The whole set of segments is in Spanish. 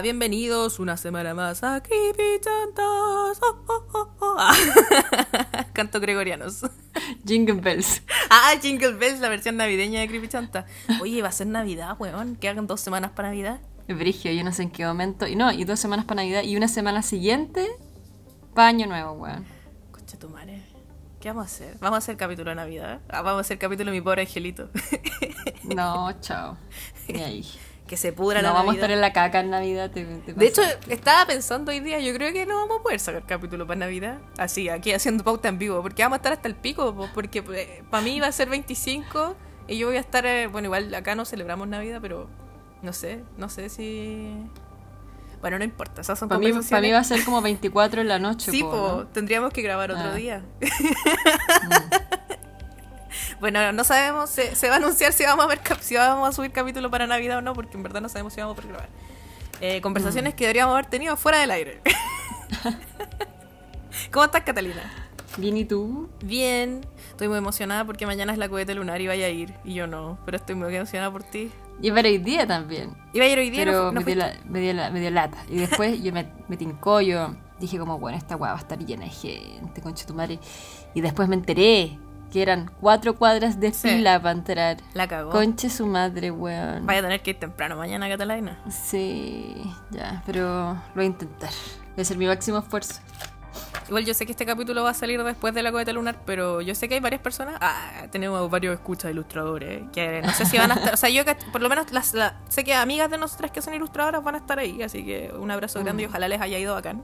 Hola, bienvenidos una semana más a Creepy Chantas. Oh, oh, oh, oh. Ah. Canto gregorianos. Jingle Bells. Ah, Jingle Bells, la versión navideña de Creepy Chanta. Oye, va a ser Navidad, weón. Que hagan dos semanas para Navidad. Brigio, yo no sé en qué momento. Y no, y dos semanas para Navidad y una semana siguiente para Año Nuevo, weón. Concha tu madre. ¿Qué vamos a hacer? ¿Vamos a hacer capítulo de Navidad? Ah, vamos a hacer capítulo de mi pobre angelito. No, chao. Ni ahí. que se pudra No la vamos a estar en la caca en Navidad. te- te De hecho, estaba pensando hoy día, yo creo que no vamos a poder sacar capítulo para Navidad. Así, aquí haciendo pauta en vivo, porque vamos a estar hasta el pico, po, porque para mí va a ser 25 y yo voy a estar, eh, bueno, igual acá no celebramos Navidad, pero no sé, no sé si... Bueno, no importa, esas son para mí, para conversaciones. mí va a ser como 24 en la noche. Sí, po, tendríamos que grabar otro Ah. día. bueno, no sabemos, se, se va a anunciar si vamos a ver si vamos a subir capítulo para Navidad o no, porque en verdad no sabemos si vamos a grabar. Eh, conversaciones que deberíamos haber tenido fuera del aire. ¿Cómo estás, Catalina? Bien, ¿y tú? Bien, estoy muy emocionada porque mañana es la cohete lunar y vaya a ir, y yo no, pero estoy muy emocionada por ti. Y para hoy día también. Iba a ir hoy día, no Pero fu- no me, dio la, me, dio la- me dio lata. Y después yo me, me tincó, yo dije como, bueno, esta weá va a estar llena de gente, concha tu madre. Y después me enteré que eran cuatro cuadras de Sí. fila para entrar. La cagó. Conche su madre, weón. Vaya a tener que ir temprano mañana, Catalina. Sí, ya, pero lo voy a intentar. Voy a hacer mi máximo esfuerzo. Igual yo sé que este capítulo va a salir después de la cohete lunar, pero yo sé que hay varias personas. Ah, tenemos varios escuchas ilustradores que no sé si van a estar. O sea, yo que- por lo menos las, la- sé que amigas de nosotras que son ilustradoras van a estar ahí, así que un abrazo grande y ojalá les haya ido bacán.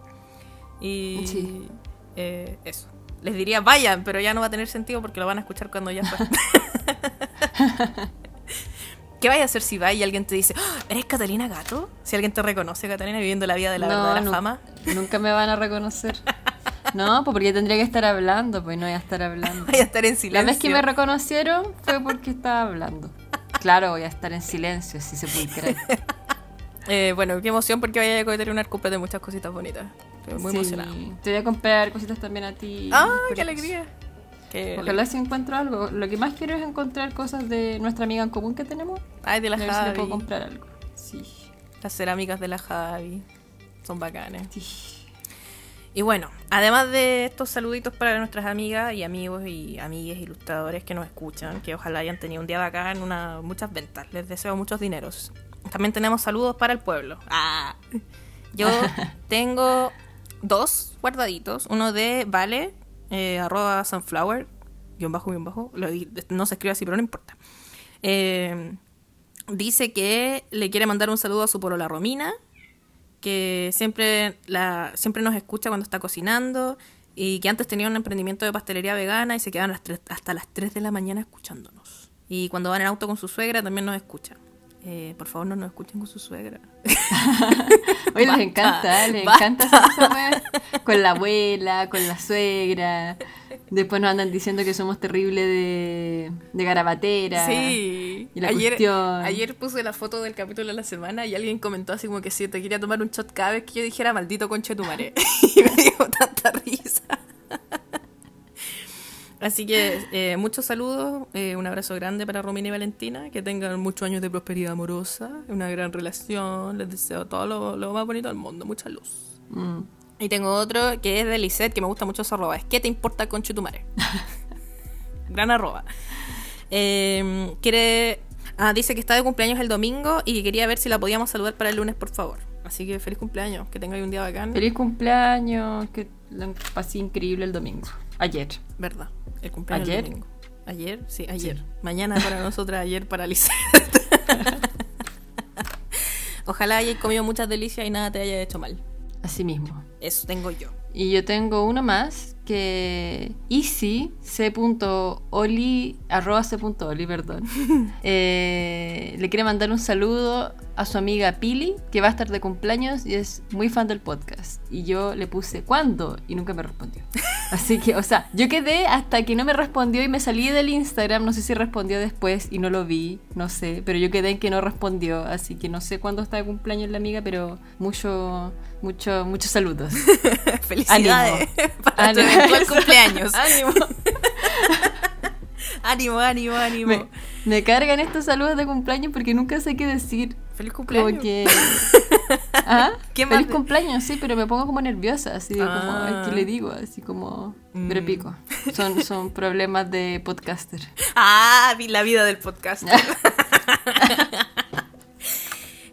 Y Sí. eh, eso. Les diría vayan, pero ya no va a tener sentido porque lo van a escuchar cuando ya fue. ¿Qué vaya a hacer si va y alguien te dice, "Ah, ¿eres Catalina Gato? Si alguien te reconoce, Catalina, viviendo la vida de la verdadera nu- fama. Nunca me van a reconocer. No, pues porque tendría que estar hablando, pues no voy a estar hablando. Vaya a estar en La silencio. vez que me reconocieron fue porque estaba hablando. Claro, voy a estar en silencio, si se puede creer. Eh, bueno, qué emoción porque vaya a coheter una cumple de muchas cositas bonitas. Estoy muy Sí, emocionada. Te voy a comprar cositas también a ti. ¡Ah, qué alegría! Qué Ojalá si encuentro algo. Lo que más quiero es encontrar cosas de nuestra amiga en común que tenemos. Ay, de la a ver si le puedo Javi. comprar algo. Sí. Las cerámicas de la Javi. Son bacanes. sí. Y bueno, además de estos saluditos para nuestras amigas y amigos y amigues ilustradores que nos escuchan, que ojalá hayan tenido un día bacán, una, muchas ventas. Les deseo muchos dineros. También tenemos saludos para el pueblo. Ah. Yo tengo dos guardaditos. Uno de Vale, eh, arroba sunflower, guion bajo, guion bajo. Lo no se escribe así, pero no importa. Eh, dice que le quiere mandar un saludo a su polola Romina, que siempre, la, siempre nos escucha cuando está cocinando y que antes tenía un emprendimiento de pastelería vegana y se tres- hasta las 3 de la mañana escuchándonos. Y cuando van en auto con su suegra también nos escucha. Eh, por favor, no nos escuchen con su suegra. Oye, les encanta, les basta. encanta hacer. Con la abuela, con la suegra. Después nos andan diciendo que somos terribles de, de garabatera. Sí. Y la ayer, cuestión. ayer puse la foto del capítulo de la semana y alguien comentó así como que si te quería tomar un shot cada vez que yo dijera maldito conche tu madre. y me dio tanta risa. Así que eh, muchos saludos, eh, un abrazo grande para Romina y Valentina, que tengan muchos años de prosperidad amorosa, una gran relación, les deseo todo lo, lo más bonito del mundo, mucha luz. Mm. Y tengo otro que es de Lisette, que me gusta mucho esa arroba. Es ¿qué te importa con Chutumare? Gran arroba. Eh, quiere. Ah, dice que está de cumpleaños el domingo y que quería ver si la podíamos saludar para el lunes, por favor. Así que feliz cumpleaños, que tenga un día bacán. Feliz cumpleaños, que la pasé increíble el domingo. Ayer. Verdad, el cumpleaños ¿Ayer? del domingo. ¿Ayer? Sí, ayer. Mañana para nosotras, ayer para Lisette. Ojalá hayas comido muchas delicias y nada te haya hecho mal. Así mismo. Eso tengo yo. Y yo tengo uno más que easy c.oli arroba c.oli, perdón. eh, le quiere mandar un saludo a su amiga Pili, que va a estar de cumpleaños y es muy fan del podcast. Y yo le puse ¿cuándo? y nunca me respondió. Así que, o sea, yo quedé hasta que no me respondió y me salí del Instagram, no sé si respondió después y no lo vi, no sé, pero yo quedé en que no respondió, así que no sé cuándo está de cumpleaños la amiga, pero mucho, mucho, muchos saludos. Felicidades para tu Ánimo. eventual cumpleaños. ánimo. ánimo, ánimo, ánimo. Me, me cargan estos saludos de cumpleaños porque nunca sé qué decir. Feliz Como cumpleaños. que. ¿Ah? ¿Qué Feliz cumpleaños, sí, pero me pongo como nerviosa, así como, Ah. ¿qué le digo? Así como, Mm. pero pico. Son, son problemas de podcaster. Ah, vi la vida del podcast.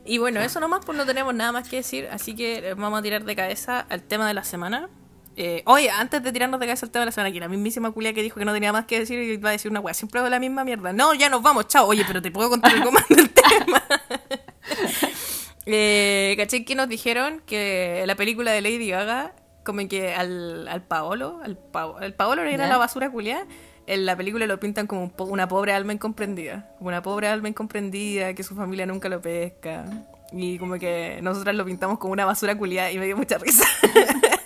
Y bueno, eso nomás, pues no tenemos nada más que decir, así que eh, vamos a tirar de cabeza al tema de la semana. Eh, oye, antes de tirarnos de cabeza al tema de la semana, que la mismísima culia que dijo que no tenía más que decir y iba a decir una weá, siempre hago la misma mierda. No, ya nos vamos, chao. Oye, pero te puedo contar algo más del tema. eh, ¿Caché que nos dijeron que la película de Lady Gaga, como que al, al Paolo, al, Pa- al Paolo era ¿Ya? la basura culia, en la película lo pintan como un po- una pobre alma incomprendida. Como una pobre alma incomprendida que su familia nunca lo pesca. Y como que nosotras lo pintamos como una basura culiada y me dio mucha risa.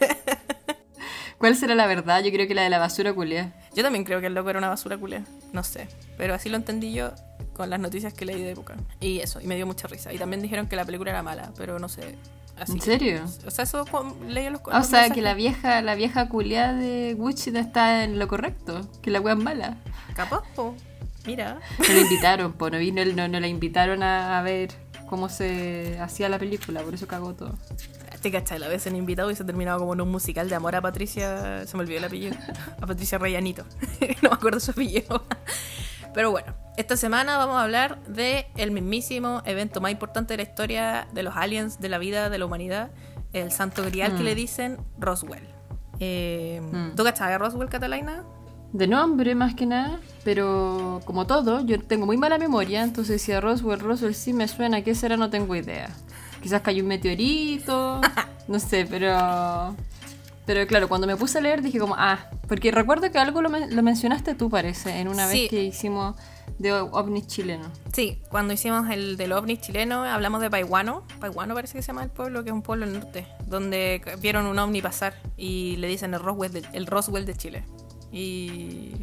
¿Cuál será la verdad? Yo creo que la de la basura culia. Yo también creo que el loco era una basura culia. No sé. Pero así lo entendí yo con las noticias que leí de época. Y eso, y me dio mucha risa. Y también dijeron que la película era mala, pero no sé. Así ¿En serio? O sea, eso leí los O los sea, que la vieja, la vieja culia de Gucci no está en lo correcto, que la wea es mala. Capaz, po. Mira. No la invitaron, po, no vino, no, no la invitaron a, a ver cómo se hacía la película, por eso cagó todo. Te cachai, la vez en invitado y se terminaba como en un musical de amor a Patricia. Se me olvidó el apellido. A Patricia Reyanito. no me acuerdo su apellido. Pero bueno, esta semana vamos a hablar de el mismísimo evento más importante de la historia de los aliens, de la vida, de la humanidad. El santo grial que Mm. le dicen Roswell. Eh, Mm. ¿Tú cachabas a Roswell, Catalina? De nombre más que nada, pero como todo, yo tengo muy mala memoria, entonces si a Roswell, Roswell sí me suena, ¿qué será? No tengo idea. Quizás cayó un meteorito, no sé, pero... Pero claro, cuando me puse a leer dije como, ah, porque recuerdo que algo lo, men- lo mencionaste tú, parece, en una Sí. vez que hicimos de ovnis chilenos. Sí, cuando hicimos el del ovni chileno hablamos de Paihuano. Paihuano parece que se llama el pueblo, que es un pueblo al norte, donde vieron un ovni pasar y le dicen el Roswell de, el Roswell de Chile. Y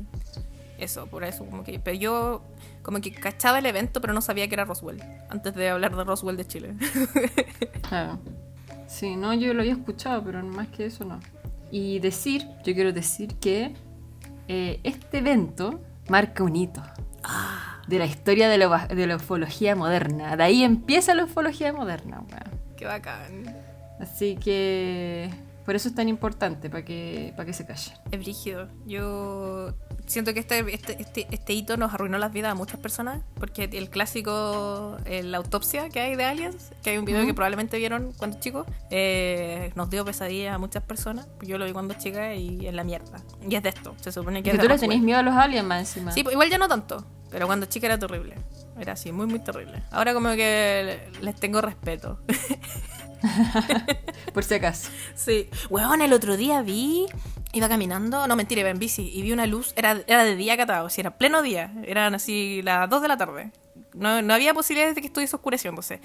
eso, por eso como que... Pero yo como que cachaba el evento, pero no sabía que era Roswell, antes de hablar de Roswell de Chile. Claro. Sí, no, yo lo había escuchado, pero más que eso no. Y decir, yo quiero decir que eh, este evento marca un hito de la historia de, la- de la ufología moderna. De ahí empieza la ufología moderna, weón. Qué bacán. Así que por eso es tan importante, para que, para que se callen. Es brígido. Yo siento que este, este, este, este hito nos arruinó las vidas a muchas personas, porque el clásico, eh, la autopsia que hay de aliens, que hay un video que probablemente vieron cuando chicos, eh, nos dio pesadilla a muchas personas. Yo lo vi cuando chica y es la mierda. Y es de esto, se supone que Que es tú le tenés miedo a los aliens más encima. Sí, pues, igual ya no tanto, pero cuando chica era terrible. Era así, muy, muy terrible. Ahora como que les tengo respeto. Por si acaso. Sí. Weón, el otro día vi. Iba caminando, no mentira, iba en bici y vi una luz. Era, era de día catado, si era pleno día. Eran así las 2 de la tarde. No, no había posibilidades de que estuviese oscureciéndose.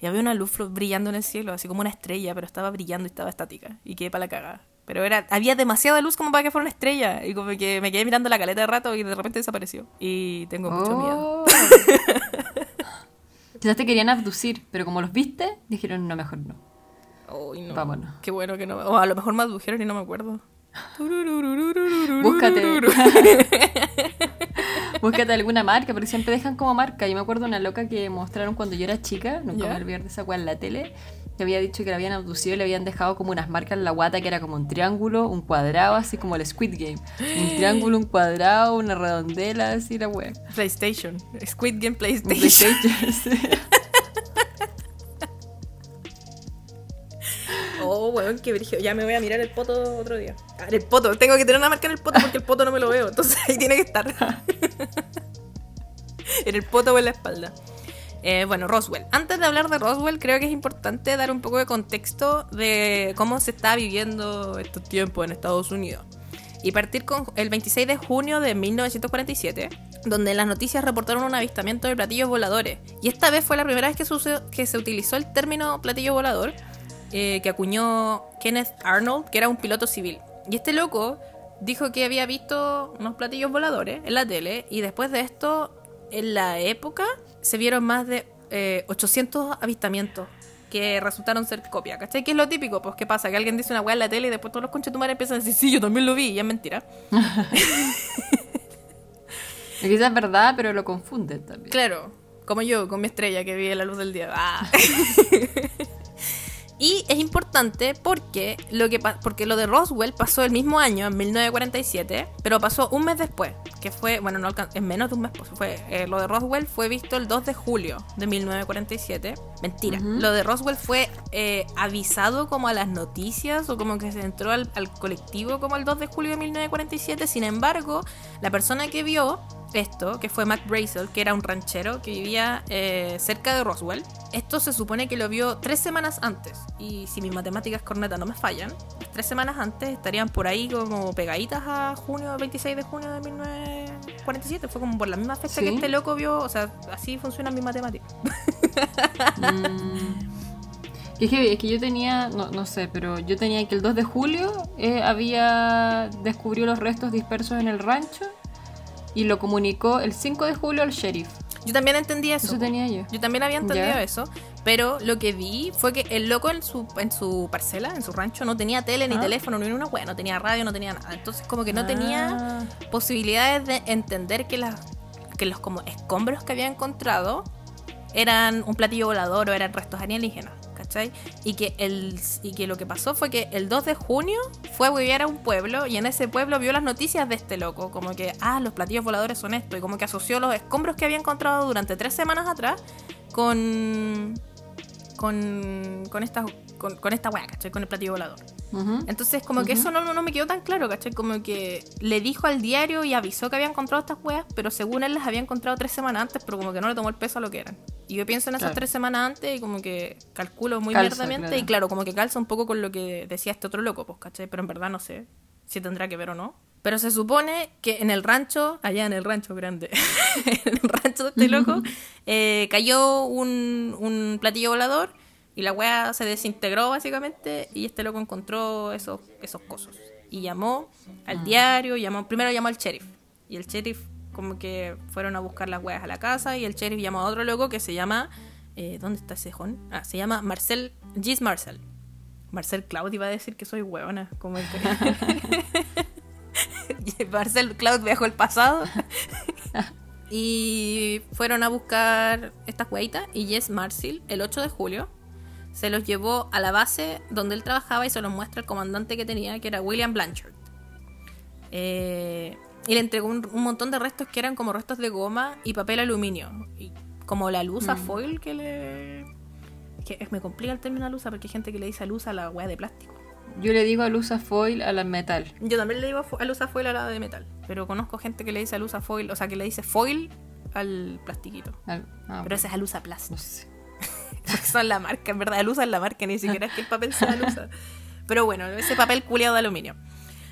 Y había una luz brillando en el cielo, así como una estrella, pero estaba brillando y estaba estática. Y quedé para la cagada. Pero era, había demasiada luz como para que fuera una estrella. Y como que me quedé mirando la caleta de rato y de repente desapareció. Y tengo mucho miedo. Oh. Quizás te querían abducir, pero como los viste, dijeron no, mejor no. Uy, no. Vámonos. Qué bueno que no. O a lo mejor me adujeron y no me acuerdo. Búscate. Búscate alguna marca, porque siempre dejan como marca. Yo me acuerdo de una loca que mostraron cuando yo era chica, nunca ¿Ya? me olvidar de esa en la tele, que había dicho que la habían abducido y le habían dejado como unas marcas en la guata que era como un triángulo, un cuadrado, así como el Squid Game. Un triángulo, un cuadrado, una redondela, así la weá. PlayStation. Squid Game PlayStation. PlayStation, sí. Oh, weón, qué brillo. Ya me voy a mirar el poto otro día. Ah, el poto. Tengo que tener una marca en el poto porque el poto no me lo veo. Entonces ahí tiene que estar. en el poto o en la espalda. Eh, bueno, Roswell. Antes de hablar de Roswell, creo que es importante dar un poco de contexto de cómo se está viviendo estos tiempos en Estados Unidos. Y partir con el 26 de junio de 1947, donde las noticias reportaron un avistamiento de platillos voladores. Y esta vez fue la primera vez que, que se utilizó el término platillo volador, eh, que acuñó Kenneth Arnold, que era un piloto civil. Y este loco dijo que había visto unos platillos voladores en la tele, y después de esto, en la época, se vieron más de eh, 800 avistamientos que resultaron ser copia, ¿cachai? Que es lo típico, pues ¿qué pasa? Que alguien dice una weá en la tele y después todos los conchetumares empiezan a decir, sí, yo también lo vi, y es mentira. Quizás es verdad, pero lo confunden también. Claro, como yo, con mi estrella que vi en la luz del día. Ah. importante porque lo, que porque lo de Roswell pasó el mismo año, en 1947, pero pasó un mes después, que fue, bueno, no en menos de un mes, pues, fue, eh, lo de Roswell fue visto el 2 de julio de 1947. Mentira, lo de Roswell fue eh, avisado como a las noticias o como que se entró al, al colectivo como el 2 de julio de 1947, sin embargo, la persona que vio esto, que fue Mac Brazel, que era un ranchero que vivía eh, cerca de Roswell. Esto se supone que lo vio tres semanas antes. Y si mis matemáticas cornetas no me fallan, tres semanas antes estarían por ahí como pegaditas a junio, 26 de junio de 1947. Fue como por la misma fecha que este loco vio. O sea, así funcionan mis matemáticas. Mm. Es que, es que yo tenía, no, no, sé, pero yo tenía que el 2 de julio eh, había descubrió los restos dispersos en el rancho y lo comunicó el 5 de julio al sheriff. Yo también entendí eso. Eso tenía yo. Yo también había entendido eso. Pero lo que vi fue que el loco en su, en su parcela, en su rancho, no tenía tele, ni ah. teléfono, ni una wea, no tenía radio, no tenía nada. Entonces, como que no tenía ah. posibilidades de entender que, las, que los como escombros que había encontrado eran un platillo volador o eran restos alienígenas. Y que, el, y que lo que pasó fue que el 2 de junio fue a vivir a un pueblo y en ese pueblo vio las noticias de este loco, como que, ah, los platillos voladores son esto, y como que asoció los escombros que había encontrado durante tres semanas atrás con, con, con estas con, esta weá, ¿cachai? Con el platillo volador. Entonces, como que eso no, no, me quedó tan claro, ¿cachai? Como que le dijo al diario y avisó que había encontrado estas weas, pero según él las había encontrado tres semanas antes, pero como que no le tomó el peso a lo que eran. Y yo pienso en esas tres semanas antes y como que calculo muy mierdamente y claro, como que calza un poco con lo que decía este otro loco, pues, ¿cachai? Pero en verdad no sé si tendrá que ver o no. Pero se supone que en el rancho, allá en el rancho grande, en el rancho de este loco, eh, cayó un, un platillo volador y la weá se desintegró básicamente y este loco encontró esos, esos cosos. Y llamó al ah. diario, llamó, primero llamó al sheriff. Y el sheriff como que fueron a buscar las weas a la casa y el sheriff llamó a otro loco que se llama... Eh, ¿Dónde está ese jón? Ah, se llama Marcel, Gis Marcel. Marcel Cloud iba a decir que soy huevona, como el Marcel Cloud viajó el pasado. y fueron a buscar estas hueitas y Jess Marcel el 8 de julio se los llevó a la base donde él trabajaba y se los muestra el comandante que tenía, que era William Blanchard. Eh, y le entregó un, montón de restos que eran como restos de goma y papel aluminio. Y como la luz a mm. foil que le... que me complica el término luz porque hay gente que le dice luz a la hueá de plástico. Yo le digo a luz a foil a la metal. Yo también le digo a luz a foil a la de metal. Pero conozco gente que le dice a luz a foil, o sea, que le dice foil al plastiquito. Ah, pero ese es a luz a plástico. No sé. son la marca, en verdad, luz es la marca, ni siquiera es que el papel sea luz. Pero bueno, ese papel culiado de aluminio.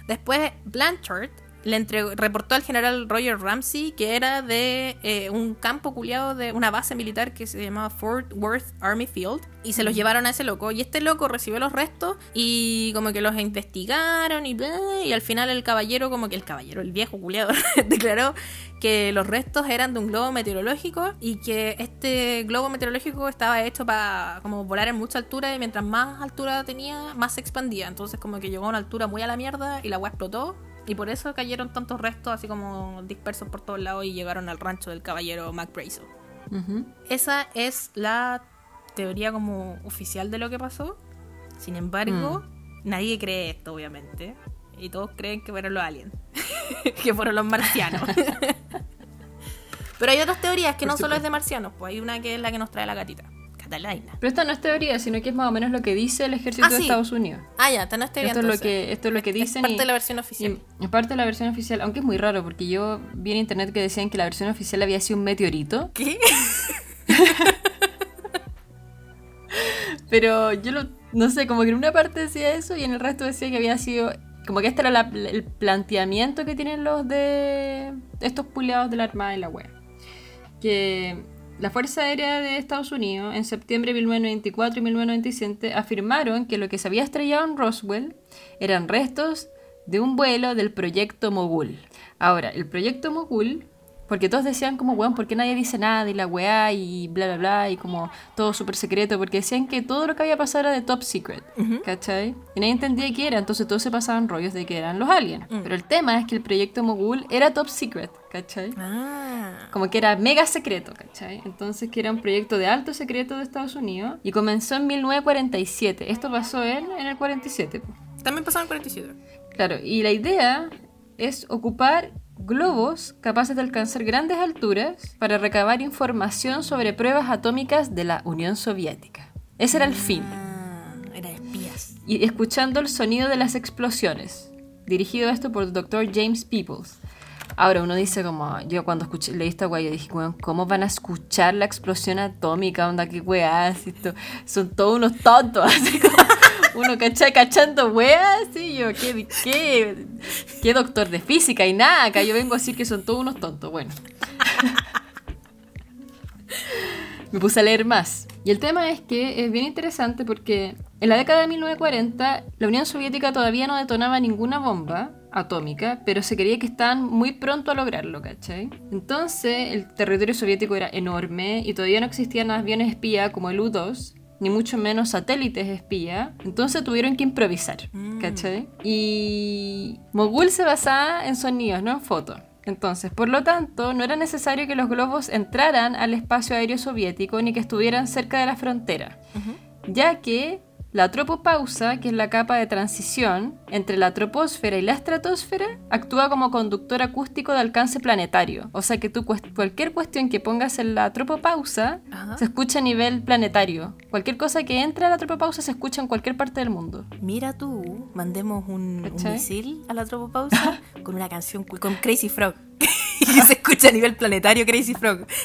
Después, Blanchard le entregó, reportó al general Roger Ramsey que era de eh, un campo culiado de una base militar que se llamaba Fort Worth Army Field y se los llevaron a ese loco y este loco recibió los restos y como que los investigaron y y al final el caballero como que el caballero el viejo culiado declaró que los restos eran de un globo meteorológico y que este globo meteorológico estaba hecho para como volar en mucha altura y mientras más altura tenía, más se expandía. Entonces como que llegó a una altura muy a la mierda y la agua explotó. Y por eso cayeron tantos restos así como dispersos por todos lados y llegaron al rancho del caballero Mac Esa es la teoría como oficial de lo que pasó. Sin embargo, mm. nadie cree esto, obviamente y todos creen que fueron los aliens, que fueron los marcianos. Pero hay otras teorías que no solo es de marcianos, pues hay una que es la que nos trae la gatita. Pero esta no es teoría, sino que es más o menos lo que dice el ejército ah, de Estados Unidos. Ah, ya, esta no es teoría. Esto, es lo que, esto es lo que dicen. Es parte de la versión oficial. Es parte de la versión oficial, aunque es muy raro, porque yo vi en internet que decían que la versión oficial había sido un meteorito. ¿Qué? Pero yo no sé, como que en una parte decía eso y en el resto decía que había sido como que este era el planteamiento que tienen los de estos puleados de la Armada y la web. Que la Fuerza Aérea de Estados Unidos en septiembre de 1994 y 1997 afirmaron que lo que se había estrellado en Roswell eran restos de un vuelo del proyecto Mogul. Ahora, el proyecto Mogul Porque todos decían como, weón, ¿por qué nadie dice nada? Y la weá y bla, bla, bla, y como todo súper secreto. Porque decían que todo lo que había pasado era de top secret, ¿cachai? Y nadie entendía qué era, entonces todos se pasaban rollos de que eran los aliens. Mm. Pero el tema es que el proyecto Mogul era top secret, ¿cachai? Ah. Como que era mega secreto, ¿cachai? Entonces que era un proyecto de alto secreto de Estados Unidos y comenzó en 1947. Esto pasó en, en el 47. po. También pasaron 47. Claro, y la idea es ocupar globos capaces de alcanzar grandes alturas para recabar información sobre pruebas atómicas de la Unión Soviética. Ese era el fin. Ah, era de espías. Y escuchando el sonido de las explosiones. Dirigido esto por el Dr. James Peoples. Ahora uno dice como, yo cuando escuché, leí esta weá, yo dije, weón, ¿cómo van a escuchar la explosión atómica? Onda, qué weá, son todos unos tontos, así como, uno cacha, cachando weá, así, yo, ¿qué, qué, qué doctor de física y nada, acá yo vengo a decir que son todos unos tontos, bueno. Me puse a leer más. Y el tema es que es bien interesante porque en la década de 1940 la Unión Soviética todavía no detonaba ninguna bomba atómica, pero se creía que estaban muy pronto a lograrlo, ¿cachai? Entonces el territorio soviético era enorme y todavía no existían aviones espía como el U-2, ni mucho menos satélites espía, entonces tuvieron que improvisar, ¿cachai? Y Mogul se basaba en sonidos, no en fotos. Entonces, por lo tanto, no era necesario que los globos entraran al espacio aéreo soviético ni que estuvieran cerca de la frontera, ya que la tropopausa, que es la capa de transición entre la troposfera y la estratosfera, actúa como conductor acústico de alcance planetario. O sea que tú cualquier cuestión que pongas en la tropopausa Ajá. se escucha a nivel planetario. Cualquier cosa que entre a la tropopausa se escucha en cualquier parte del mundo. Mira tú, mandemos un, un misil a la tropopausa con una canción con Crazy Frog. y se escucha a nivel planetario Crazy Frog.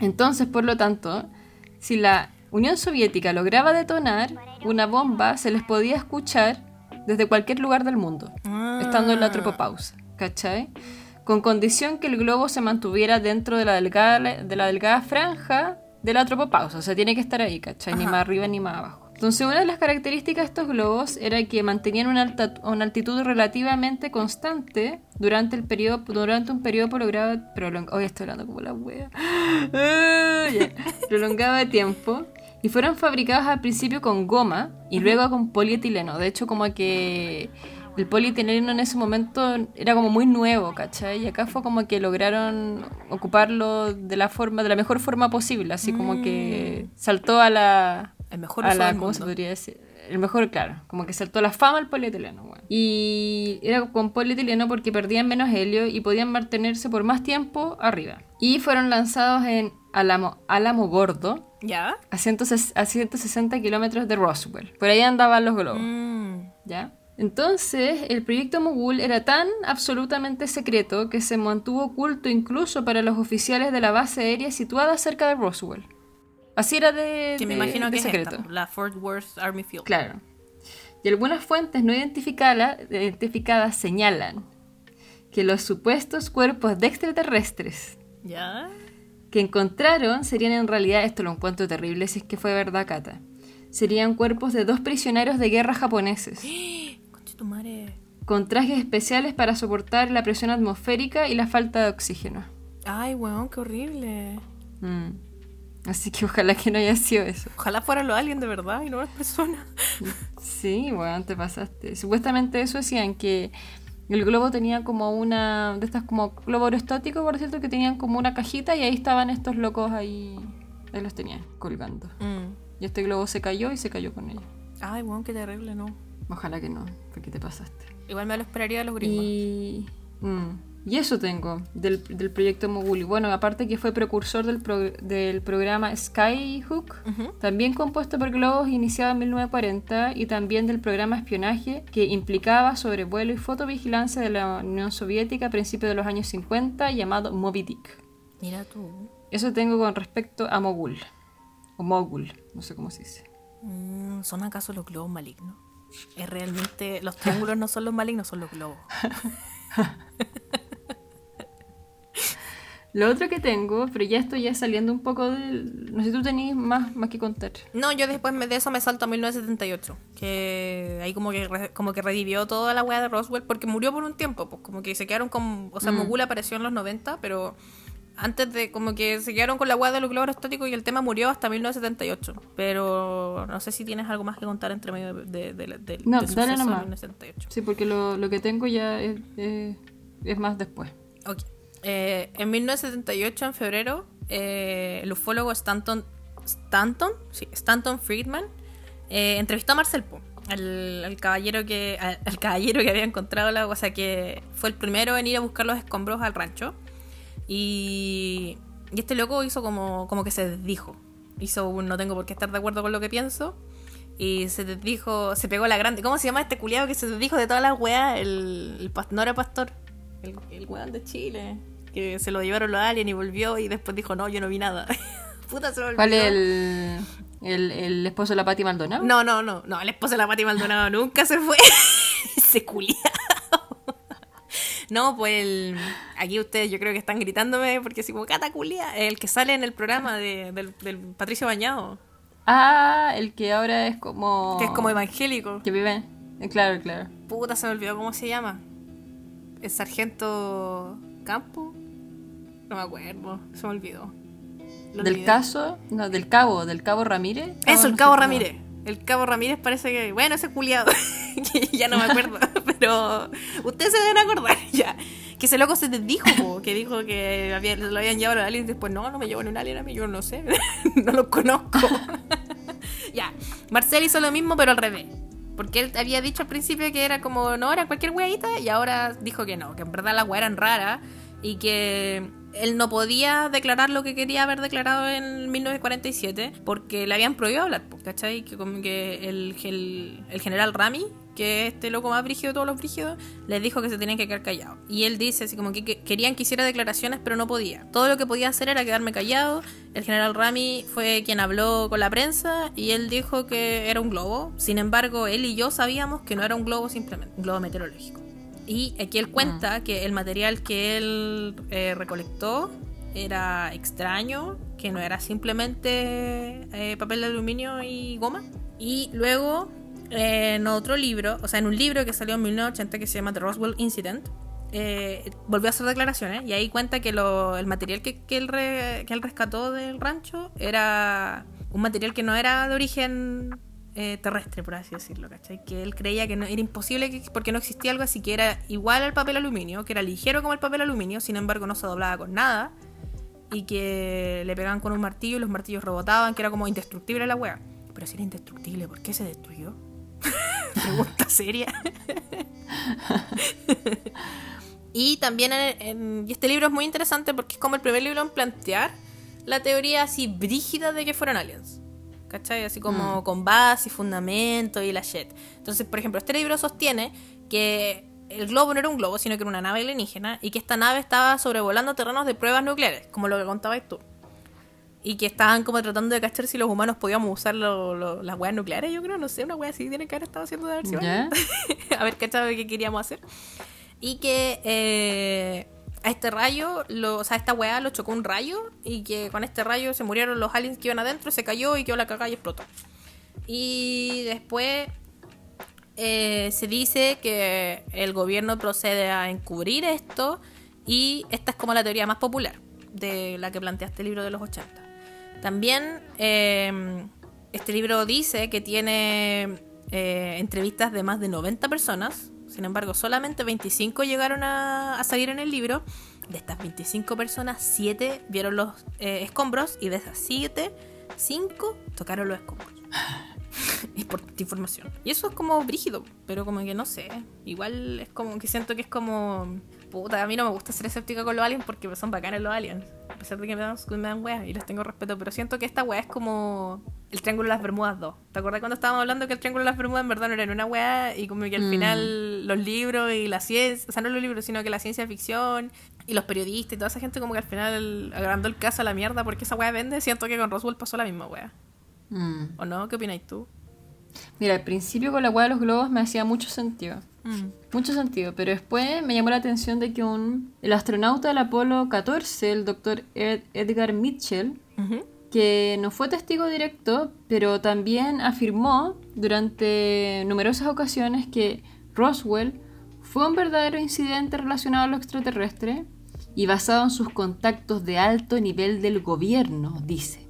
Entonces, por lo tanto, si la Unión Soviética lograba detonar una bomba, se les podía escuchar desde cualquier lugar del mundo, estando en la tropopausa, ¿cachai? Con condición que el globo se mantuviera dentro de la delgada, de la delgada franja de la tropopausa, o sea, tiene que estar ahí, ¿cachai? Ni Ajá. más arriba ni más abajo. Entonces, una de las características de estos globos era que mantenían una, alta- una altitud relativamente constante durante, el periodo, durante un periodo prolongado, prolong- Hoy estoy hablando como la wea. Ah, prolongado de tiempo. Y fueron fabricados al principio con goma y luego con polietileno. De hecho, como que el polietileno en ese momento era como muy nuevo, ¿cachai? Y acá fue como que lograron ocuparlo de la forma, de la mejor forma posible. Así como que saltó a la, El mejor a uso la, del ¿cómo se podría decir? El mejor, claro, como que saltó la fama el polietileno, weón. Y era con polietileno porque perdían menos helio y podían mantenerse por más tiempo arriba. Y fueron lanzados en Álamo, Álamo Gordo, ¿Ya? a, 160 a 160 kilómetros de Roswell. Por ahí andaban los globos. Mm. ¿Ya? Entonces, el proyecto Mogul era tan absolutamente secreto que se mantuvo oculto incluso para los oficiales de la base aérea situada cerca de Roswell. Así era de, Que me de- imagino de que es secreto. esta, la Fort Worth Army Field. Claro. Y algunas fuentes no identificada- identificadas señalan que los supuestos cuerpos de extraterrestres ¿Ya? que encontraron serían en realidad, esto lo encuentro terrible si es que fue verdad, Cata, serían cuerpos de dos prisioneros de guerra japoneses, con trajes especiales para soportar la presión atmosférica y la falta de oxígeno. Ay, weón, qué horrible. Mm. Así que ojalá que no haya sido eso. Ojalá fueran los aliens de verdad y no las personas. Sí, bueno, te pasaste. Supuestamente eso decían que el globo tenía como una de estas como globo aerostático, por cierto, que tenían como una cajita y ahí estaban estos locos ahí, ahí los tenían colgando. Mm. Y este globo se cayó y se cayó con ellos. Ay, weón, qué terrible, ¿no? Ojalá que no, porque te pasaste. Igual me lo esperaría de los gringos. Y, mm, y eso tengo del, del proyecto Mogul. Y bueno, aparte que fue precursor del, pro- del programa Skyhook, también compuesto por globos iniciado en 1940 y también del programa espionaje que implicaba sobrevuelo y fotovigilancia de la Unión Soviética a principios de los años 50 llamado Moby Dick. Mira tú. Eso tengo con respecto a Mogul. O Mogul, no sé cómo se dice. Mm, ¿Son acaso los globos malignos? Es realmente. Los triángulos no son los malignos, son los globos. Lo otro que tengo, pero ya estoy ya saliendo un poco del... No sé si tú tenías más, más que contar. No, yo después de eso me salto a 1978, que ahí como que re- como que revivió toda la weá de Roswell, porque murió por un tiempo, pues como que se quedaron con... O sea, Mm. Mogul apareció en los 90, pero antes de... Como que se quedaron con la weá de los globos aerostáticos y el tema murió hasta 1978. Pero no sé si tienes algo más que contar entre medio de, de, de, de- No, del dale nomás. 1978. Sí, porque lo, lo que tengo ya es, es- es más después. Ok. Eh, en 1978, en febrero, eh, el ufólogo Stanton, Stanton, Stanton Friedman eh, entrevistó a Marcel Po, al, al caballero que al, al caballero que había encontrado la, o sea, que fue el primero en ir a buscar los escombros al rancho. Y, este loco hizo como, como que se desdijo. Hizo un no tengo por qué estar de acuerdo con lo que pienso. Y se desdijo, se pegó la grande. ¿Cómo se llama este culiado que se desdijo de todas las weas? El, el pastor, el, el weón de Chile. Que se lo llevaron los aliens y volvió y después dijo, no, yo no vi nada. Puta, se me olvidó. ¿Cuál es el, el, el esposo de la Pati Maldonado? No, no, no, no, el esposo de la Pati Maldonado nunca se fue. Ese culiado. No, pues el- aquí ustedes yo creo que están gritándome porque si como cata culia, el que sale en el programa de, del, del Patricio Bañado, Ah, el que ahora es como... que es como evangélico. Que vive... eh, Claro, claro. Puta, se me olvidó cómo se llama. ¿El sargento Campo? No me acuerdo, se me olvidó. Lo Del olvidé. caso... No, del cabo, del cabo Ramírez. Eso, Ah, el no Cabo. Ramírez. El Cabo Ramírez parece que. Bueno, ese culiado. ya no me acuerdo. pero. Ustedes se deben acordar ya. Que ese loco se desdijo, po, que dijo que había- lo habían llevado a los aliens. Después, no, no me llevo ni un alien a mí, yo no sé. no lo conozco. ya. Marcel hizo lo mismo, pero al revés. Porque él había dicho al principio que era como, no, era cualquier weadita, y ahora dijo que no, que en verdad las weas eran raras y que él no podía declarar lo que quería haber declarado en 1947 porque le habían prohibido hablar, ¿cachai? Que como que el, el, el general Rami, que es este loco más brígido de todos los brígidos, les dijo que se tenían que quedar callados. Y él dice así como que, que querían que hiciera declaraciones, pero no podía. Todo lo que podía hacer era quedarme callado. El general Rami fue quien habló con la prensa y él dijo que era un globo. Sin embargo, él y yo sabíamos que no era un globo simplemente, un globo meteorológico. Y aquí él cuenta que el material que él eh, recolectó era extraño, que no era simplemente eh, papel de aluminio y goma. Y luego, en otro libro, o sea, en un libro que salió en 1980 que se llama The Roswell Incident, eh, volvió a hacer declaraciones y ahí cuenta que lo- el material que, que él que él rescató del rancho era un material que no era de origen eh, terrestre, por así decirlo, ¿cachai? Que él creía que no, era imposible que- porque no existía algo así que era igual al papel aluminio, que era ligero como el papel aluminio, sin embargo no se doblaba con nada y que le pegaban con un martillo y los martillos rebotaban, que era como indestructible la wea. Pero si era indestructible, ¿por qué se destruyó? Pregunta seria. y también en- en- y este libro es muy interesante porque es como el primer libro en plantear la teoría así brígida de que fueron aliens. ¿Cachai? Así como con base y fundamento y la shit. Entonces, por ejemplo, este libro sostiene que el globo no era un globo, sino que era una nave alienígena y que esta nave estaba sobrevolando terrenos de pruebas nucleares, como lo que contabas tú. Y que estaban como tratando de cachar si los humanos podíamos usar lo- lo- las weas nucleares, yo creo, no sé, una wea así tiene que haber estado haciendo de haber sido ¿Ya? a ver cachado qué queríamos hacer. Y que eh, a este rayo, lo, o sea, a esta weá lo chocó un rayo y que con este rayo se murieron los aliens que iban adentro, se cayó y quedó la cagada y explotó. Y después eh, se dice que el gobierno procede a encubrir esto y esta es como la teoría más popular de la que plantea este libro de los 80. También eh, este libro dice que tiene eh, entrevistas de más de 90 personas, sin embargo solamente 25 llegaron a, a salir en el libro. De estas 25 personas, 7 vieron los eh, escombros y de esas 7, 5 tocaron los escombros. y por información. Y eso es como brígido, pero como que no sé. Igual es como que siento que es como. Puta, a mí no me gusta ser escéptica con los aliens porque son bacanes los aliens. A pesar de que me dan, me dan weas y les tengo respeto, pero siento que esta wea es como el Triángulo de las Bermudas 2. ¿Te acuerdas cuando estábamos hablando que el Triángulo de las Bermudas en verdad no era una wea y como que al Mm. final los libros y la ciencia, o sea, no los libros, sino que la ciencia ficción y los periodistas y toda esa gente como que al final agrandó el caso a la mierda porque esa wea vende? Siento que con Roswell pasó la misma wea. Mm. ¿O no? ¿Qué opináis tú? Mira, al principio con la hueá de los globos me hacía mucho sentido. Mm. Mucho sentido, pero después me llamó la atención de que un, el astronauta del Apolo 14, el doctor Ed- Edgar Mitchell, que no fue testigo directo, pero también afirmó durante numerosas ocasiones que Roswell fue un verdadero incidente relacionado a lo extraterrestre y basado en sus contactos de alto nivel del gobierno, dice.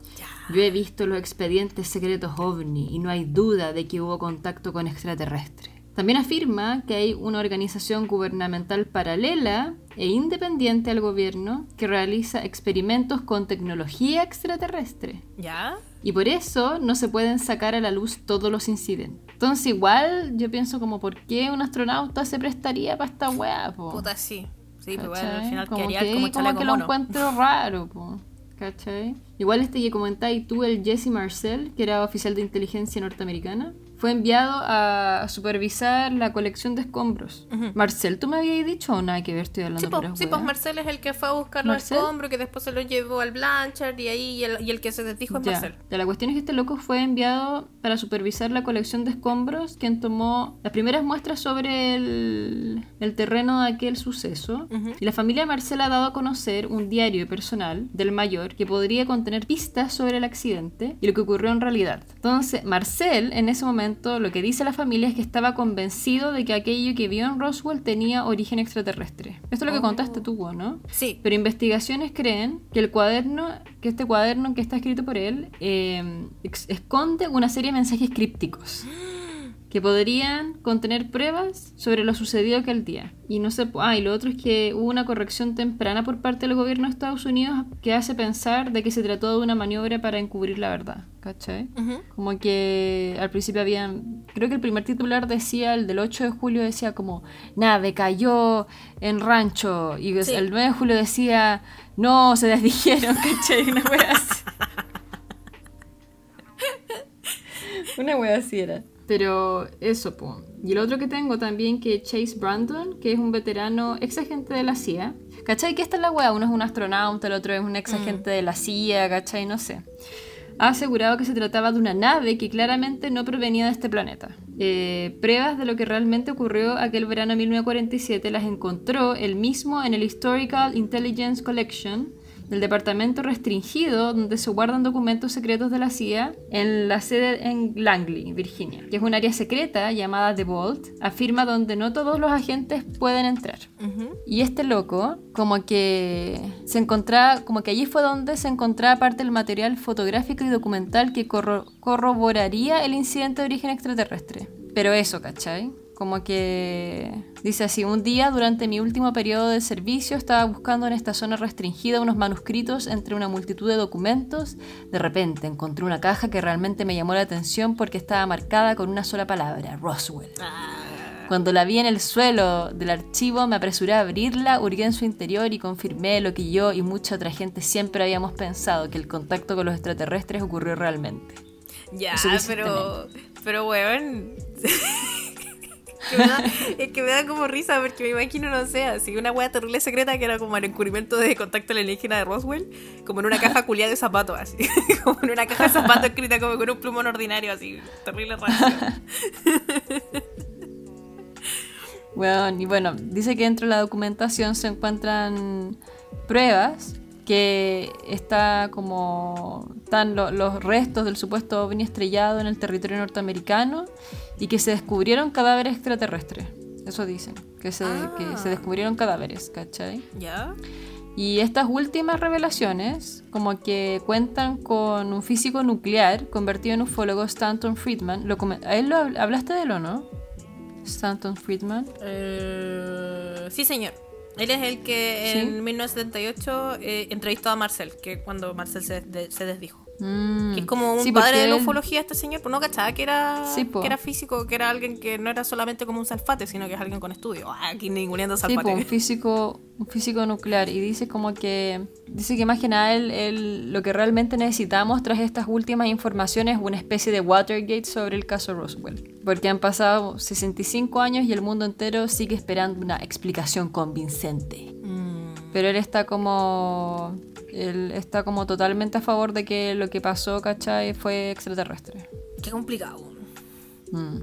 Yo he visto los expedientes secretos OVNI y no hay duda de que hubo contacto con extraterrestres. También afirma que hay una organización gubernamental paralela e independiente al gobierno que realiza experimentos con tecnología extraterrestre. ¿Ya? Y por eso no se pueden sacar a la luz todos los incidentes. Entonces igual yo pienso como por qué un astronauta se prestaría para esta weá, po? Puta, sí. Sí, pero bueno, ¿Cachai? al final como quedaría que, como como que lo encuentro raro, po. ¿Cachai? Igual este que comentáis tú, el Jesse Marcel, que era oficial de inteligencia norteamericana, fue enviado a supervisar la colección de escombros. Ujú. Marcel, ¿tú me habías dicho o nada que ver? Estoy hablando Sí, pues, sí, pues Marcel es el que fue a buscar los ¿Marcel? escombros, que después se los llevó al Blanchard y ahí y el, y el que se desdijo es Ya. Marcel. Ya, la cuestión es que este loco fue enviado para supervisar la colección de escombros, quien tomó las primeras muestras sobre el, el terreno de aquel suceso. Ujú. Y la familia Marcel ha dado a conocer un diario personal del mayor que podría contener pistas sobre el accidente y lo que ocurrió en realidad. Entonces, Marcel, en ese momento, lo que dice la familia es que estaba convencido de que aquello que vio en Roswell tenía origen extraterrestre. Esto es lo que Oh. contaste tú, ¿no? Sí. Pero investigaciones creen que el cuaderno, que este cuaderno que está escrito por él, eh, esconde una serie de mensajes crípticos que podrían contener pruebas sobre lo sucedido aquel día. Y no sé, ah, y lo otro es que hubo una corrección temprana por parte del gobierno de Estados Unidos que hace pensar de que se trató de una maniobra para encubrir la verdad, ¿cachai? Como que al principio habían. Creo que el primer titular decía, el del 8 de julio decía como, nave cayó en rancho. Y Sí. el 9 de julio decía, no, se desdijeron, ¿cachai? Una wea así. Una wea así era. Pero eso, po. Y el otro que tengo también, que Chase Brandon, que es un veterano ex agente de la CIA. ¿Cachai? Que esta es la wea. Uno es un astronauta, el otro es un ex agente de la CIA, ¿cachai? No sé ha asegurado que se trataba de una nave que claramente no provenía de este planeta. Eh, pruebas de lo que realmente ocurrió aquel verano de 1947 las encontró él mismo en el Historical Intelligence Collection del departamento restringido donde se guardan documentos secretos de la CIA en la sede en Langley, Virginia, que es un área secreta llamada The Vault, afirma donde no todos los agentes pueden entrar. Y este loco, como que se encontraba, como que allí fue donde se encontraba parte del material fotográfico y documental que corro- corroboraría el incidente de origen extraterrestre. Pero eso, ¿cachai? Como que dice así, un día durante mi último periodo de servicio estaba buscando en esta zona restringida unos manuscritos entre una multitud de documentos. De repente encontré una caja que realmente me llamó la atención porque estaba marcada con una sola palabra, Roswell. Ah, Cuando la vi en el suelo del archivo, me apresuré a abrirla, hurgué en su interior y confirmé lo que yo y mucha otra gente siempre habíamos pensado, que el contacto con los extraterrestres ocurrió realmente. ya, pero. Pero, weón. Que me da- es que me da como risa porque me imagino, no sé, así una wea terrible secreta que era como el encubrimiento de contacto alienígena de Roswell, como en una caja culiada de zapatos, así. como en una caja de zapatos escrita como con un plumón ordinario, así. Terrible rancio. Bueno, y bueno, dice que dentro de la documentación se encuentran pruebas que está como están lo- los restos del supuesto ovni estrellado en el territorio norteamericano y que se descubrieron cadáveres extraterrestres. Eso dicen, que se, Ah. que se descubrieron cadáveres, ¿cachai? ¿Ya? Y estas últimas revelaciones, como que cuentan con un físico nuclear convertido en ufólogo, Stanton Friedman. Lo ¿A él lo habl- hablaste de él o no? Stanton Friedman. Eh, sí, señor. Él es el que ¿Sí? en 1978 eh, entrevistó a Marcel, que cuando Marcel se, de- se desdijo. Mm. Que es como un Sí, padre de la ufología este señor, pero no cachaba que era, Sí, po. que era físico, que era alguien que no era solamente como un salfate, sino que es alguien con estudio. Ah, aquí ninguneando Sí, salfate. pues, un físico, un físico nuclear. Y dice como que. Dice que más que nada él- él- lo que realmente necesitamos tras estas últimas informaciones es una especie de Watergate sobre el caso Roswell. Porque han pasado 65 años y el mundo entero sigue esperando una explicación convincente. Pero él está como. Él está como totalmente a favor de que lo que pasó, ¿cachai? Fue extraterrestre. qué complicado. Mm.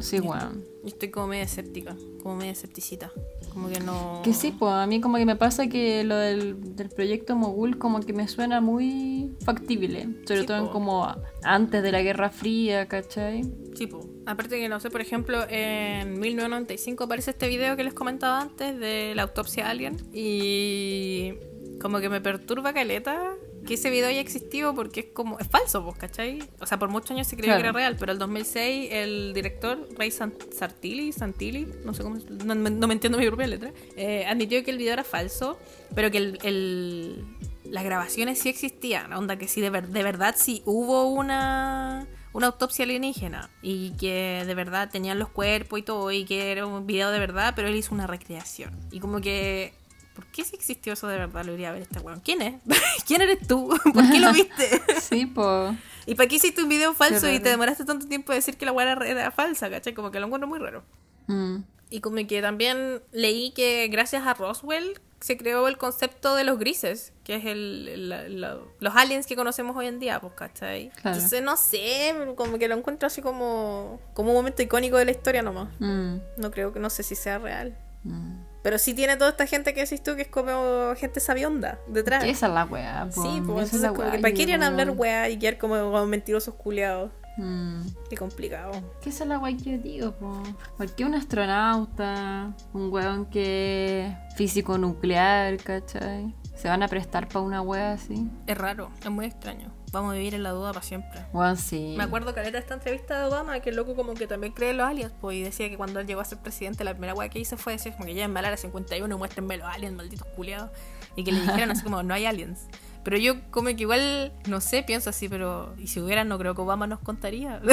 Sí, weón. Yo estoy como medio escéptica, como medio escepticita. Como que no. Que sí, pues a mí como que me pasa que lo del, del proyecto Mogul como que me suena muy factible. Sobre Sí, todo en como antes de la Guerra Fría, ¿cachai? Sí, po. Aparte que no sé, por ejemplo, en 1995 aparece este video que les comentaba antes de la autopsia alien y como que me perturba caleta que ese video haya existido porque es como es falso, pues, ¿cachai? O sea, por muchos años se creyó Claro. que era real, pero el 2006 el director Ray San- Sartilli, Santilli, no sé cómo, no, me- no me entiendo mi propia letra, eh, admitió que el video era falso, pero que el, el- las grabaciones sí existían, onda que sí de, ver- de verdad sí hubo una una autopsia alienígena y que de verdad tenían los cuerpos y todo y que era un video de verdad, pero él hizo una recreación. Y como que ¿Por qué si existió eso de verdad? Lo iría a ver este weón. ¿Quién es? ¿Quién eres tú? ¿Por qué lo viste? Sí, pues. ¿Y para qué hiciste un video falso y te demoraste tanto tiempo en decir que la weá era, falsa, ¿cachai? Como que lo encuentro muy raro. Mm. Y como que también leí que gracias a Roswell se creó el concepto de los grises, que es el, el- la- los aliens que conocemos hoy en día, pues, ¿cachai? Claro. Entonces, no sé, como que lo encuentro así como, como un momento icónico de la historia nomás. Mm. No creo que, no sé si sea real. Mm. Pero sí tiene toda esta gente que decís tú que es como gente sabionda detrás. Esa es la weá. Sí, pues es entonces la como que para qué irían a hablar weá y quedar como, como mentirosos culiados. Mm. Qué complicado. ¿Qué es la weá que yo digo, po? ¿Por qué un astronauta? Un weón que es físico nuclear, ¿cachai? Se van a prestar para una weá así. Es raro, es muy extraño. Vamos a vivir en la duda para siempre. Weón, sí. Me acuerdo que de esta entrevista de Obama, que el loco como que también cree en los aliens, pues, y decía que cuando él llegó a ser presidente, la primera weá que hizo fue decir como que llévenme al área 51 y muéstrenme los aliens, malditos culiados. Y que le dijeran así como, no hay aliens. Pero yo como que igual, no sé, pienso así, pero ¿y si hubiera? No creo que Obama nos contaría.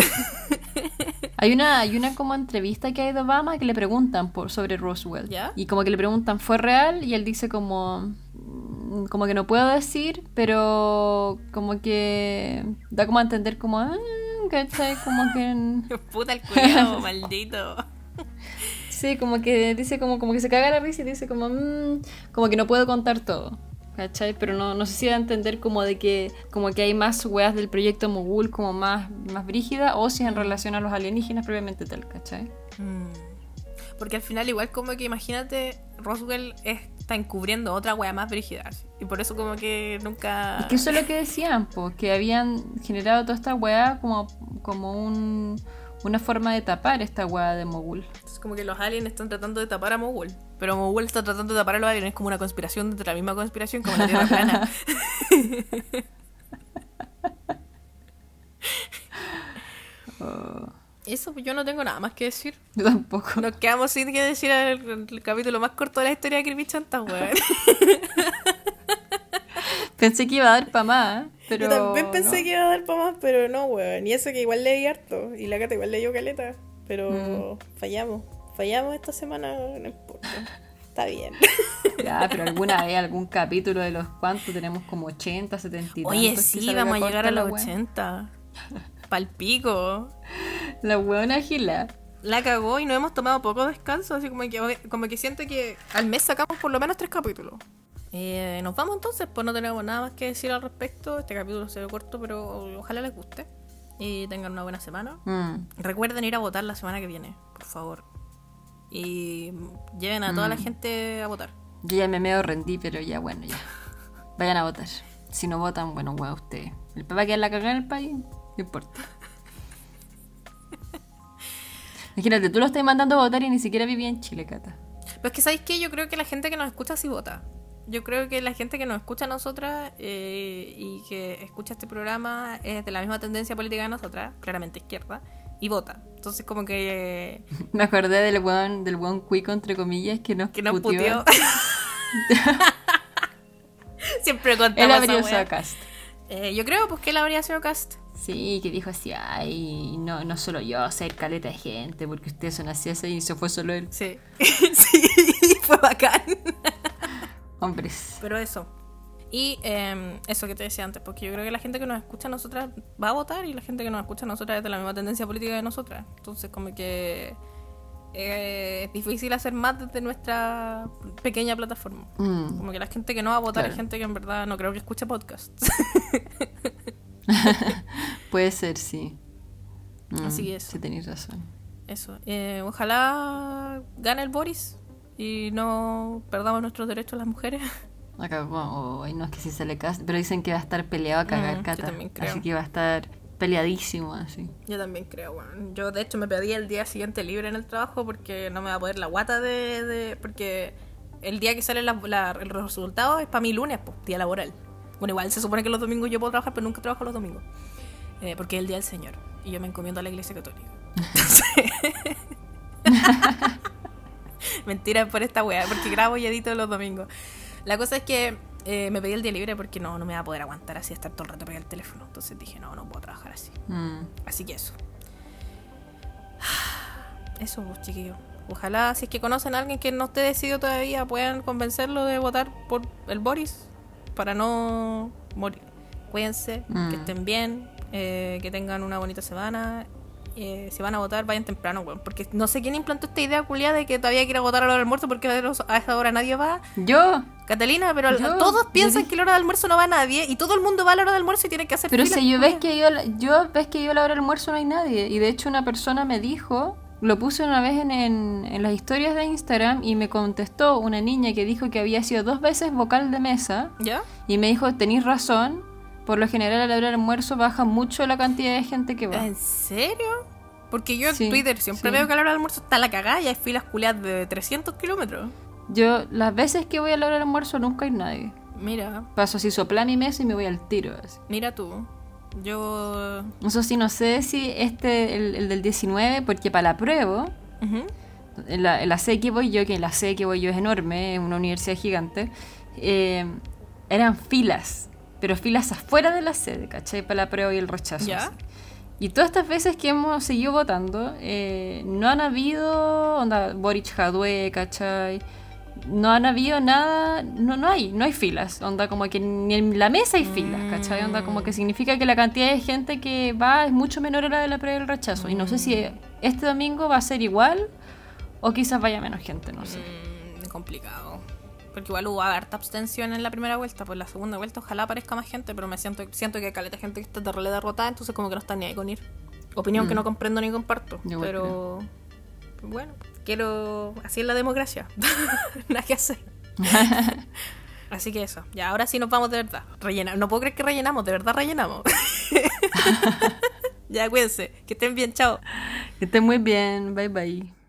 Hay una, hay una como entrevista que hay de Obama que le preguntan por, sobre Roswell. ¿Ya? Y como que le preguntan, ¿fue real? Y él dice como... "Mm, Como que no puedo decir, pero como que da como a entender como... "Ah", ¿Cachai? Como que... Puta el culiado, maldito. Sí, como que dice como, como que se caga la risa y dice como... "Mm", como que no puedo contar todo. ¿Cachai? Pero no, no sé si da a entender como de que como que hay más weas del proyecto Mogul como más, más brígida o si en relación a los alienígenas previamente tal, ¿cachai? Mm. Porque al final, igual como que imagínate, Roswell es- está encubriendo otra wea más brígida. Y por eso como que nunca... Es que eso es lo que decían, pues, que habían generado toda esta weá como, como un, una forma de tapar esta weá de Mogul. Como que los aliens están tratando de tapar a Mogul. Pero Mogul está tratando de tapar a los aliens. Es como una conspiración dentro de la misma conspiración como la Tierra plana. Oh, Eso, pues yo no tengo nada más que decir. yo tampoco. Nos quedamos sin que decir el, el capítulo más corto de la historia de Creepy Chanta, weón. Pensé que iba a dar para más, pero. Yo también pensé no. que iba a dar para más, pero no, weón. Y eso que igual leí harto. Y la gata igual leyó caleta. Pero fallamos. Fallamos esta semana, no importa. Está bien. Ya, pero alguna vez, algún capítulo de los cuantos tenemos como 80, 70 y Oye, sí, vamos a llegar a los weá. 80. Palpico. La weona gila. La cagó y no hemos tomado poco descanso, así como que, como que siento que al mes sacamos por lo menos tres capítulos. Eh, nos vamos entonces, pues no tenemos nada más que decir al respecto. Este capítulo se ve corto, pero ojalá les guste. Y tengan una buena semana. Mm. Recuerden ir a votar la semana que viene, por favor. Y lleven a toda la gente a votar. Yo ya me medio rendí, pero ya bueno, ya. Vayan a votar. Si no votan, bueno, weá, ustedes. El papá queda en la cagada en el país, no importa. Imagínate, tú lo estás mandando a votar y ni siquiera vivía en Chile, Cata. Pero es que, ¿sabéis qué? Yo creo que la gente que nos escucha sí vota. Yo creo que la gente que nos escucha a nosotras eh, y que escucha este programa es de la misma tendencia política que nosotras, claramente izquierda, y vota. Entonces, como que, Me acordé del weón, del weón cuico, entre comillas, que nos, que nos puteó. Siempre Él contamos usado wea. cast. Eh, Yo creo pues que él habría sido cast. Sí, que dijo así, ay, no, no solo yo, ser caleta de gente, porque ustedes son así, así, y se fue solo él. Sí. sí, fue bacán. Hombres. Pero eso. Y eh, eso que te decía antes, porque yo creo que la gente que nos escucha a nosotras va a votar y la gente que nos escucha a nosotras es de la misma tendencia política de nosotras. Entonces, como que eh, es difícil hacer más desde nuestra pequeña plataforma. Mm. Como que la gente que no va a votar Claro. es gente que en verdad no creo que escuche podcasts. Puede ser, sí. Mm, Así que eso. Sí, tenéis razón. eso. Eh, ojalá gane el Boris y no perdamos nuestros derechos las mujeres. Acá, bueno, ay, no es que si se le casa, pero dicen que va a estar peleado a cagar, Mm, yo Cata. también creo. Así que va a estar peleadísimo, así. Yo también creo, bueno. Yo de hecho me pedí el día siguiente libre en el trabajo porque no me va a poder la guata de... de- porque el día que sale la, la- el resultado es para mi lunes, pues, día laboral. Bueno, igual se supone que los domingos yo puedo trabajar, pero nunca trabajo los domingos. Eh, porque es el día del Señor. Y yo me encomiendo a la iglesia católica. Entonces- Mentira por esta wea, porque grabo y edito los domingos. La cosa es que eh, me pedí el día libre porque no, no me va a poder aguantar así, estar todo el rato pegado al teléfono. Entonces dije, no, no puedo trabajar así. Mm. Así que eso. Eso, pues, chiquillos. Ojalá, si es que conocen a alguien que no esté decidido todavía, puedan convencerlo de votar por el Boris para no morir. Cuídense, Mm. que estén bien, eh, que tengan una bonita semana. Eh, si van a votar, vayan temprano, weón. Porque no sé quién implantó esta idea culiada de que todavía hay que ir a votar a la hora del almuerzo porque a esa hora nadie va. Yo, Catalina, pero Yo- todos piensan que a la hora del almuerzo no va nadie y todo el mundo va a la hora del almuerzo y tiene que hacer pero fila, si yo ves que yo ves que yo a la hora del almuerzo no hay nadie. Y de hecho una persona me dijo, lo puse una vez en, en, en las historias de Instagram y me contestó una niña que dijo que había sido dos veces vocal de mesa. ¿Ya? Y me dijo, tenéis razón, por lo general a la hora del almuerzo baja mucho la cantidad de gente que va. ¿En serio? Porque yo en Sí, Twitter siempre sí. veo que a la hora del almuerzo está la cagada y hay filas culiadas de 300 kilómetros. Yo, las veces que voy a la hora del almuerzo nunca hay nadie. Mira, Paso así, sopla mi mesa y me voy al tiro. así. mira tú. Yo... Eso sí, no sé si este, el, el del 19, porque para la prueba, Ujú. en la, en la C que voy yo, que la C que voy yo es enorme, es una universidad gigante, eh, eran filas, pero filas afuera de la sede, ¿cachai? Para la prueba y el rechazo. Ya. Y todas estas veces que hemos seguido votando, eh, no han habido, onda, Boric Jadwe, ¿cachai? No han habido nada, no, no hay, no hay filas, onda como que ni en la mesa hay filas, ¿cachai? Onda como que significa que la cantidad de gente que va es mucho menor a la de la prueba y el rechazo. Y no sé si este domingo va a ser igual o quizás vaya menos gente, no sé. Mm, complicado. Porque igual hubo harta abstención en la primera vuelta. Pues la segunda vuelta ojalá aparezca más gente, pero me siento, siento que hay caleta gente que está terrible derrotada, entonces como que no está ni ahí con ir. Opinión que Mm. no comprendo ni comparto. Yo pero bueno, quiero... Así es la democracia. Nada que hacer. Así que eso. Ya, ahora sí nos vamos de verdad. Rellena. No puedo creer que rellenamos, de verdad rellenamos. ya, cuídense. Que estén bien, chao. Que estén muy bien, bye bye.